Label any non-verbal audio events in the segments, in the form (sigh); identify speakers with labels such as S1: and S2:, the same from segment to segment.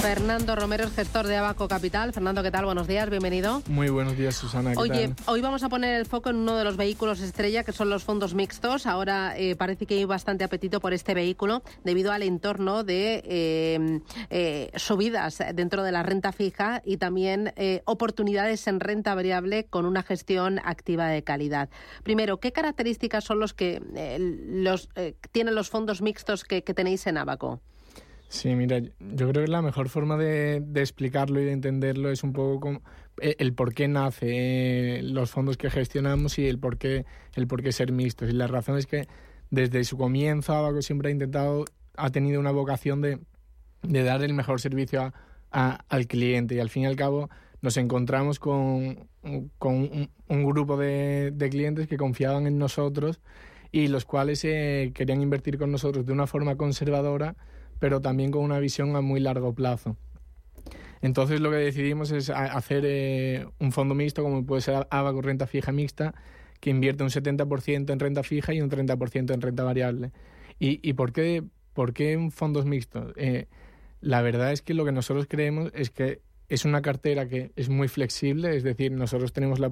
S1: Fernando Romero es gestor de Abaco Capital. Fernando, ¿qué tal? Buenos días, bienvenido.
S2: Muy buenos días, Susana. ¿qué
S1: Oye,
S2: tal?
S1: hoy vamos a poner el foco en uno de los vehículos estrella, que son los fondos mixtos. Ahora eh, parece que hay bastante apetito por este vehículo debido al entorno de eh, eh, subidas dentro de la renta fija y también oportunidades en renta variable con una gestión activa de calidad. Primero, ¿qué características son los que los, tienen los fondos mixtos que, que tenéis en Abaco?
S2: Sí, mira, yo creo que la mejor forma de, explicarlo y de entenderlo es un poco como eh, el por qué nace eh, los fondos que gestionamos y el por qué, el por qué ser mixtos. Y la razón es que desde su comienzo Abaco siempre ha intentado, ha tenido una vocación de, de dar el mejor servicio a- al cliente y al fin y al cabo nos encontramos con, con un, un grupo de, de clientes que confiaban en nosotros y los cuales eh, querían invertir con nosotros de una forma conservadora pero también con una visión a muy largo plazo. Entonces lo que decidimos es hacer eh, un fondo mixto, como puede ser Abaco Renta Fija Mixta, que invierte un 70% en renta fija y un 30% en renta variable. ¿Y, por, qué, por qué fondos mixtos? Eh, la verdad es que lo que nosotros creemos es que es una cartera que es muy flexible, es decir, nosotros tenemos la,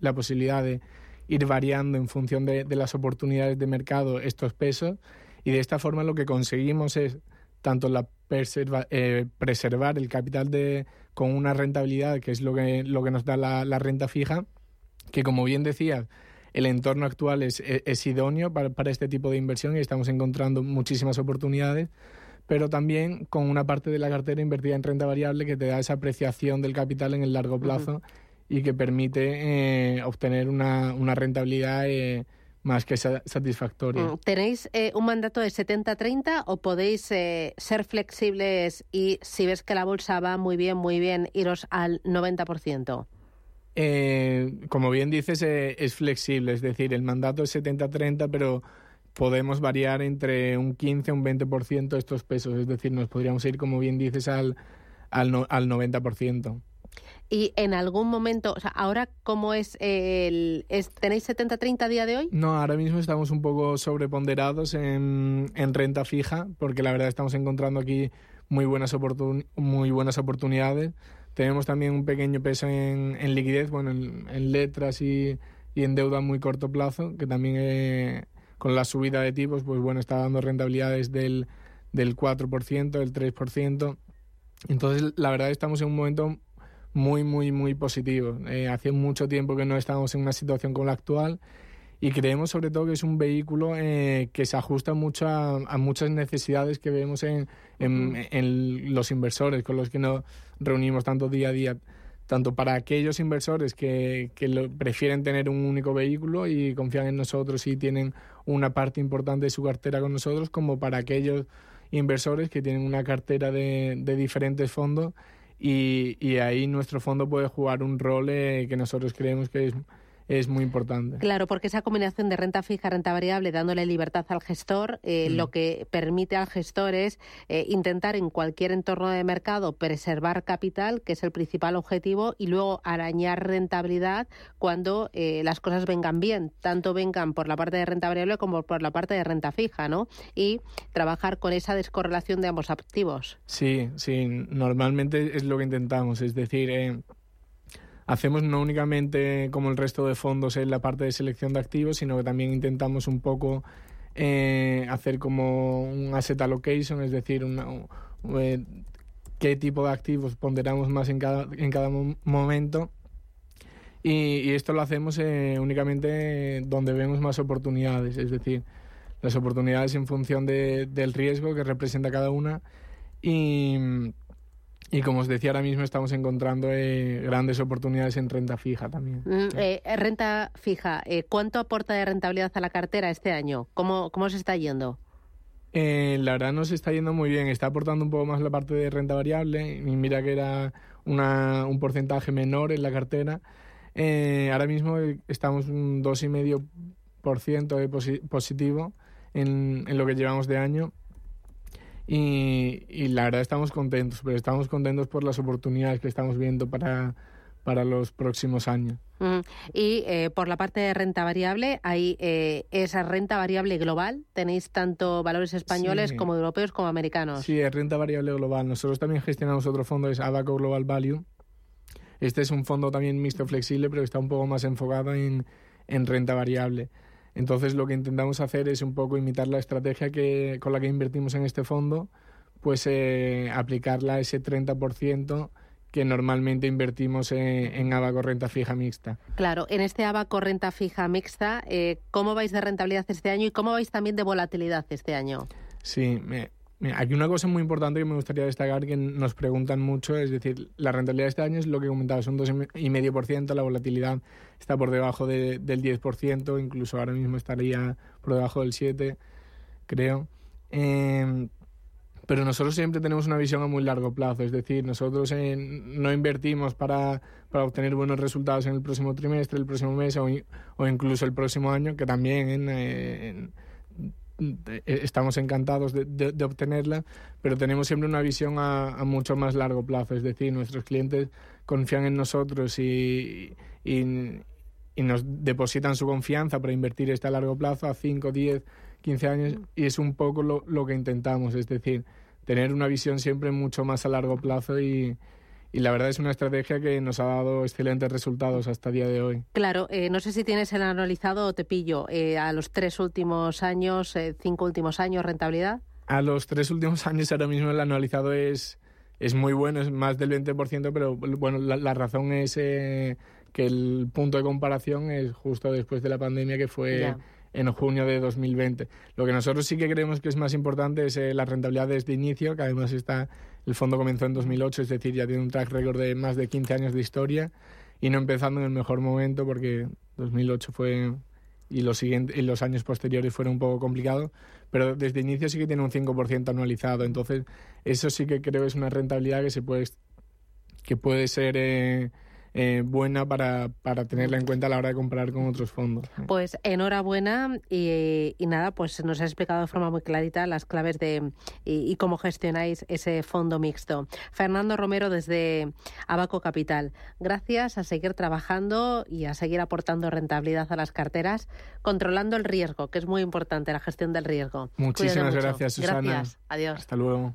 S2: la posibilidad de ir variando en función de las oportunidades de mercado estos pesos y de esta forma lo que conseguimos es tanto la preserva- eh, preservar el capital de, con una rentabilidad que es lo que, lo que nos da la, la renta fija, que como bien decías, el entorno actual es, es, es idóneo para, para este tipo de inversión y estamos encontrando muchísimas oportunidades, pero también con una parte de la cartera invertida en renta variable que te da esa apreciación del capital en el largo plazo y que permite eh, obtener una, una rentabilidad eh, más que sa- satisfactoria.
S1: Mm, ¿Tenéis eh, un mandato de 70-30 o podéis eh, ser flexibles y si ves que la bolsa va muy bien, muy bien, iros al 90%?
S2: Eh, como bien dices, eh, es flexible, es decir, el mandato es 70-30, pero podemos variar entre un 15 o un 20% estos pesos, es decir, nos podríamos ir, como bien dices, al, al, no- al 90%.
S1: Y en algún momento, o sea, ahora, ¿cómo es el. ¿Tenéis 70-30 a día de hoy?
S2: No, ahora mismo estamos un poco sobreponderados en, en renta fija, porque la verdad estamos encontrando aquí muy buenas, oportun- muy buenas oportunidades. Tenemos también un pequeño peso en, en liquidez, bueno, en, letras y, y en deuda muy corto plazo, que también eh, con la subida de tipos, pues bueno, está dando rentabilidades del, del 4%, del 3%. Entonces, la verdad estamos en un momento muy, muy, muy positivo. Eh, hace mucho tiempo que no estamos en una situación como la actual y creemos sobre todo que es un vehículo eh, que se ajusta mucho a, a muchas necesidades que vemos en, en, en los inversores con los que nos reunimos tanto día a día tanto para aquellos inversores que, que lo- prefieren tener un único vehículo y confían en nosotros y tienen una parte importante de su cartera con nosotros, como para aquellos inversores que tienen una cartera de, de diferentes fondos y, y ahí nuestro fondo puede jugar un rol eh, que nosotros creemos que es, es muy importante.
S1: Claro, porque esa combinación de renta fija, renta variable, dándole libertad al gestor, eh,
S2: Mm.
S1: lo que permite al gestor es eh, intentar en cualquier entorno de mercado preservar capital, que es el principal objetivo, y luego arañar rentabilidad cuando eh, las cosas vengan bien, tanto vengan por la parte de renta variable como por la parte de renta fija, ¿no? Y trabajar con esa descorrelación de ambos activos.
S2: Sí, sí, normalmente es lo que intentamos, es decir, eh, hacemos no únicamente como el resto de fondos en la parte de selección de activos, sino que también intentamos un poco eh, hacer como un asset allocation, es decir, una, un- eh, qué tipo de activos ponderamos más en cada, en cada mo- momento. Y, y esto lo hacemos eh, únicamente donde vemos más oportunidades, es decir, las oportunidades en función de- del riesgo que representa cada una. Y, y como os decía, ahora mismo estamos encontrando eh, grandes oportunidades en renta fija también.
S1: Mm, eh, renta fija, eh, ¿cuánto aporta de rentabilidad a la cartera este año? ¿Cómo, cómo se está yendo?
S2: Eh, la verdad nos está yendo muy bien, está aportando un poco más la parte de renta variable y mira que era una, un porcentaje menor en la cartera. Eh, ahora mismo estamos un 2,5% de posi- positivo en, en lo que llevamos de año y, y la verdad estamos contentos, pero estamos contentos por las oportunidades que estamos viendo para, para los próximos años.
S1: Y eh, por la parte de renta variable, hay eh, esa renta variable global. Tenéis tanto valores españoles como europeos como americanos.
S2: Sí, es renta variable global. Nosotros también gestionamos otro fondo, es Abaco Global Value. Este es un fondo también mixto flexible, pero está un poco más enfocado en, en renta variable. Entonces lo que intentamos hacer es un poco imitar la estrategia que, con la que invertimos en este fondo, pues eh, aplicarla a ese 30% que normalmente invertimos en, Abaco Renta Fija Mixta.
S1: Claro, en este Abaco Renta Fija Mixta, eh, ¿cómo vais de rentabilidad este año y cómo vais también de volatilidad este año?
S2: Sí, me, Aquí una cosa muy importante que me gustaría destacar que nos preguntan mucho, es decir, la rentabilidad de este año es lo que comentaba, son 2,5%, la volatilidad está por debajo del 10%, incluso ahora mismo estaría por debajo del 7%, creo. Em, pero nosotros siempre tenemos una visión a muy largo plazo, es decir, nosotros no invertimos para, para, obtener buenos resultados en el próximo trimestre, el próximo mes o, incluso el próximo año, que también en estamos encantados de, obtenerla, pero tenemos siempre una visión a, mucho más largo plazo, es decir, nuestros clientes confían en nosotros y, y, nos depositan su confianza para invertir este a largo plazo, a 5, 10, 15 años, y es un poco lo, lo que intentamos, es decir, tener una visión siempre mucho más a largo plazo y, y la verdad es una estrategia que nos ha dado excelentes resultados hasta el día de hoy.
S1: Claro, eh, no sé si tienes el analizado o te pillo eh, a los tres últimos años, eh, cinco últimos años, rentabilidad.
S2: A los tres últimos (laughs) años ahora mismo el anualizado es, es muy bueno, es más del 20%, pero bueno, la, razón es que el punto de comparación es justo después de la pandemia que fue en junio de 2020. Lo que nosotros sí que creemos que es más importante es eh, la rentabilidad desde inicio, que además está, el fondo comenzó en 2008, es decir, ya tiene un track record de más de 15 años de historia y no empezando en el mejor momento porque 2008 fue y los, siguientes, y los años posteriores fueron un poco complicados, pero desde inicio sí que tiene un 5% anualizado, entonces eso sí que creo es una rentabilidad que se puede que puede ser eh, eh, buena para, para tenerla en cuenta a la hora de comprar con otros fondos.
S1: Pues enhorabuena y, y nada, pues nos ha explicado de forma muy clarita las claves de y, cómo gestionáis ese fondo mixto. Fernando Romero desde Abaco Capital. Gracias a seguir trabajando y a seguir aportando rentabilidad a las carteras, controlando el riesgo, que es muy importante la gestión del riesgo.
S2: Muchísimas gracias, Susana.
S1: Gracias. Adiós.
S2: Hasta luego.